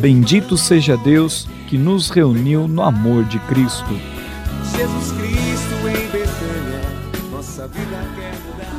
Bendito seja Deus que nos reuniu no amor de Cristo. Jesus Cristo em Betânia, nossa vida quer mudar.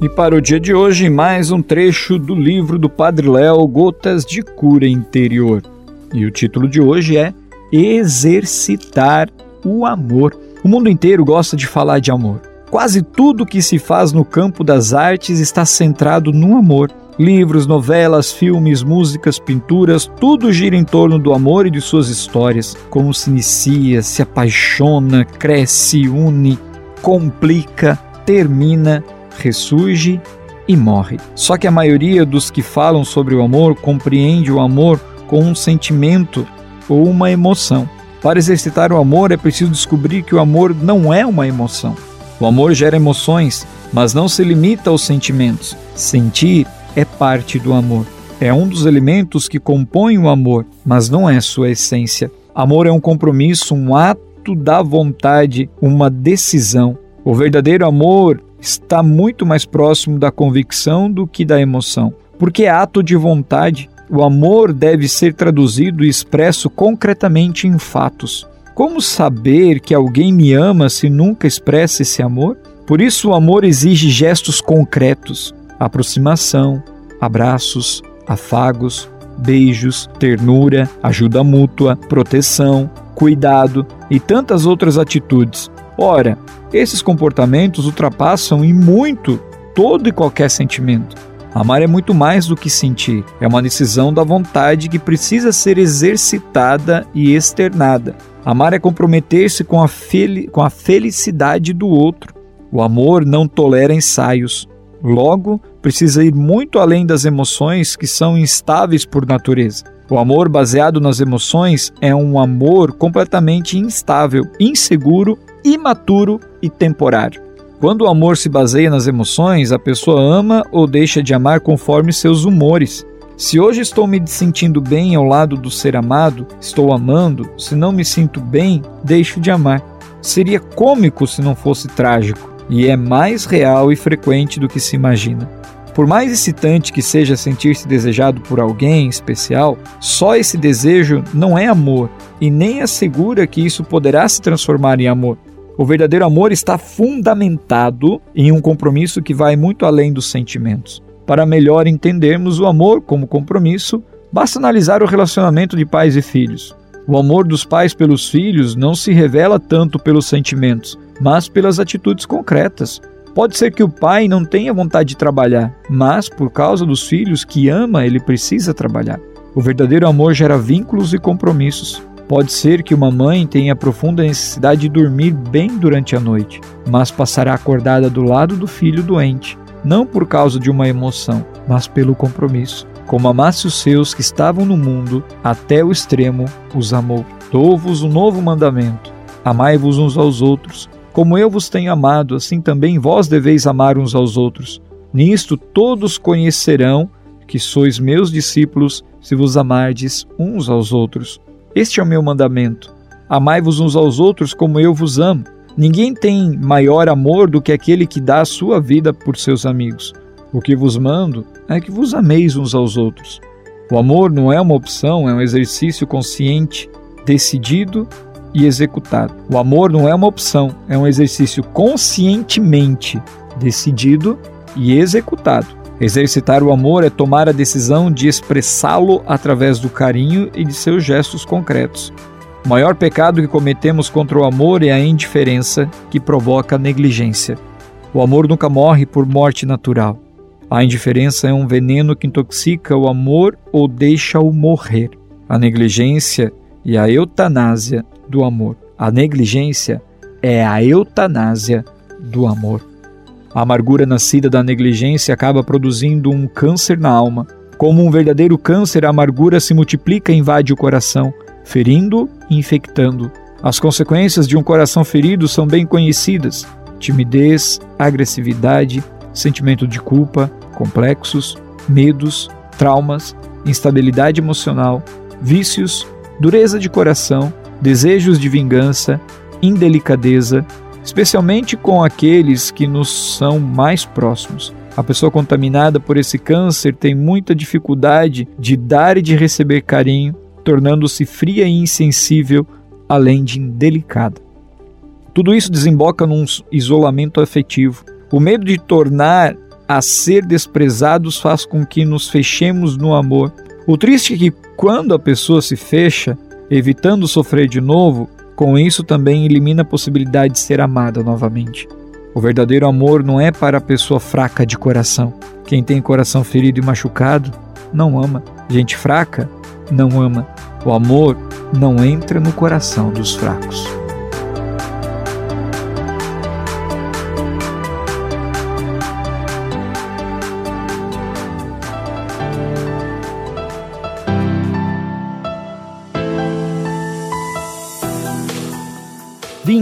E para o dia de hoje, mais um trecho do livro do Padre Léo, Gotas de Cura Interior. E o título de hoje é Exercitar o Amor. O mundo inteiro gosta de falar de amor. Quase tudo que se faz no campo das artes está centrado no amor. Livros, novelas, filmes, músicas, pinturas, tudo gira em torno do amor e de suas histórias. Como se inicia, se apaixona, cresce, une, complica, termina, ressurge e morre. Só que a maioria dos que falam sobre o amor compreende o amor com um sentimento ou uma emoção. Para exercitar o amor é preciso descobrir que o amor não é uma emoção. O amor gera emoções, mas não se limita aos sentimentos. Sentir é parte do amor. É um dos elementos que compõem o amor, mas não é sua essência. Amor é um compromisso, um ato da vontade, uma decisão. O verdadeiro amor está muito mais próximo da convicção do que da emoção. Porque é ato de vontade, o amor deve ser traduzido e expresso concretamente em fatos. Como saber que alguém me ama se nunca expressa esse amor? Por isso, o amor exige gestos concretos: aproximação, abraços, afagos, beijos, ternura, ajuda mútua, proteção, cuidado e tantas outras atitudes. Ora, esses comportamentos ultrapassam em muito todo e qualquer sentimento. Amar é muito mais do que sentir, é uma decisão da vontade que precisa ser exercitada e externada. Amar é comprometer-se com, com a felicidade do outro. O amor não tolera ensaios. Logo, precisa ir muito além das emoções que são instáveis por natureza. O amor baseado nas emoções é um amor completamente instável, inseguro, imaturo e temporário. Quando o amor se baseia nas emoções, a pessoa ama ou deixa de amar conforme seus humores. Se hoje estou me sentindo bem ao lado do ser amado, estou amando. Se não me sinto bem, deixo de amar. Seria cômico se não fosse trágico, e é mais real e frequente do que se imagina. Por mais excitante que seja sentir-se desejado por alguém especial, só esse desejo não é amor e nem assegura que isso poderá se transformar em amor. O verdadeiro amor está fundamentado em um compromisso que vai muito além dos sentimentos. Para melhor entendermos o amor como compromisso, basta analisar o relacionamento de pais e filhos. O amor dos pais pelos filhos não se revela tanto pelos sentimentos, mas pelas atitudes concretas. Pode ser que o pai não tenha vontade de trabalhar, mas por causa dos filhos que ama, ele precisa trabalhar. O verdadeiro amor gera vínculos e compromissos. Pode ser que uma mãe tenha profunda necessidade de dormir bem durante a noite, mas passará acordada do lado do filho doente, não por causa de uma emoção, mas pelo compromisso. Como amasse os seus que estavam no mundo, até o extremo os amou. Dou-vos um novo mandamento: amai-vos uns aos outros. Como eu vos tenho amado, assim também vós deveis amar uns aos outros. Nisto todos conhecerão que sois meus discípulos, se vos amardes uns aos outros. Este é o meu mandamento: amai-vos uns aos outros como eu vos amo. Ninguém tem maior amor do que aquele que dá a sua vida por seus amigos. O que vos mando é que vos ameis uns aos outros. O amor não é uma opção, é um exercício consciente, decidido e executado. O amor não é uma opção, é um exercício conscientemente decidido e executado. Exercitar o amor é tomar a decisão de expressá-lo através do carinho e de seus gestos concretos. O maior pecado que cometemos contra o amor é a indiferença que provoca negligência. O amor nunca morre por morte natural. A indiferença é um veneno que intoxica o amor ou deixa-o morrer. A negligência e a eutanásia do amor. A negligência é a eutanásia do amor. A amargura nascida da negligência acaba produzindo um câncer na alma. Como um verdadeiro câncer, a amargura se multiplica e invade o coração, ferindo e infectando. As consequências de um coração ferido são bem conhecidas: timidez, agressividade, sentimento de culpa, complexos, medos, traumas, instabilidade emocional, vícios, dureza de coração, desejos de vingança, indelicadeza, especialmente com aqueles que nos são mais próximos. A pessoa contaminada por esse câncer tem muita dificuldade de dar e de receber carinho, tornando-se fria e insensível, além de indelicada. Tudo isso desemboca num isolamento afetivo. O medo de tornar a ser desprezados faz com que nos fechemos no amor. O triste é que quando a pessoa se fecha, evitando sofrer de novo, com isso também elimina a possibilidade de ser amada novamente. O verdadeiro amor não é para a pessoa fraca de coração. Quem tem coração ferido e machucado não ama. Gente fraca não ama. O amor não entra no coração dos fracos.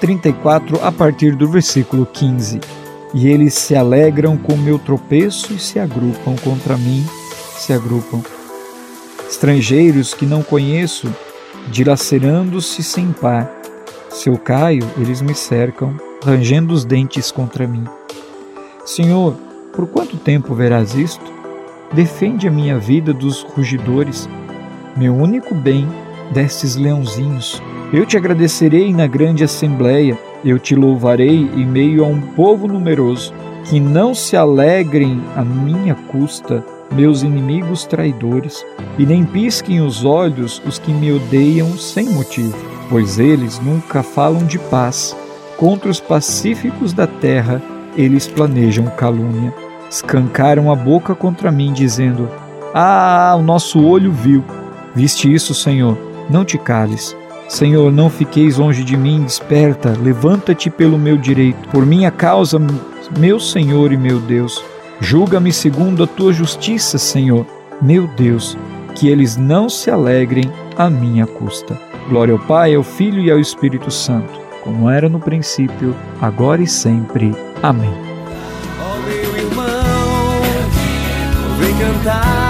34, a partir do versículo 15. E eles se alegram com meu tropeço e se agrupam contra mim, se agrupam. Estrangeiros que não conheço, dilacerando-se sem par. Se eu caio, eles me cercam, rangendo os dentes contra mim. Senhor, por quanto tempo verás isto? Defende a minha vida dos rugidores, meu único bem destes leãozinhos. Eu te agradecerei na grande assembleia, eu te louvarei em meio a um povo numeroso. Que não se alegrem à minha custa meus inimigos traidores, e nem pisquem os olhos os que me odeiam sem motivo, pois eles nunca falam de paz. Contra os pacíficos da terra, eles planejam calúnia. Escancaram a boca contra mim, dizendo: Ah, o nosso olho viu. Viste isso, Senhor? Não te cales. Senhor, não fiqueis longe de mim, desperta, levanta-te pelo meu direito. Por minha causa, meu Senhor e meu Deus, julga-me segundo a tua justiça, Senhor, meu Deus, que eles não se alegrem à minha custa. Glória ao Pai, ao Filho e ao Espírito Santo, como era no princípio, agora e sempre. Amém. Ó meu irmão, vem cantar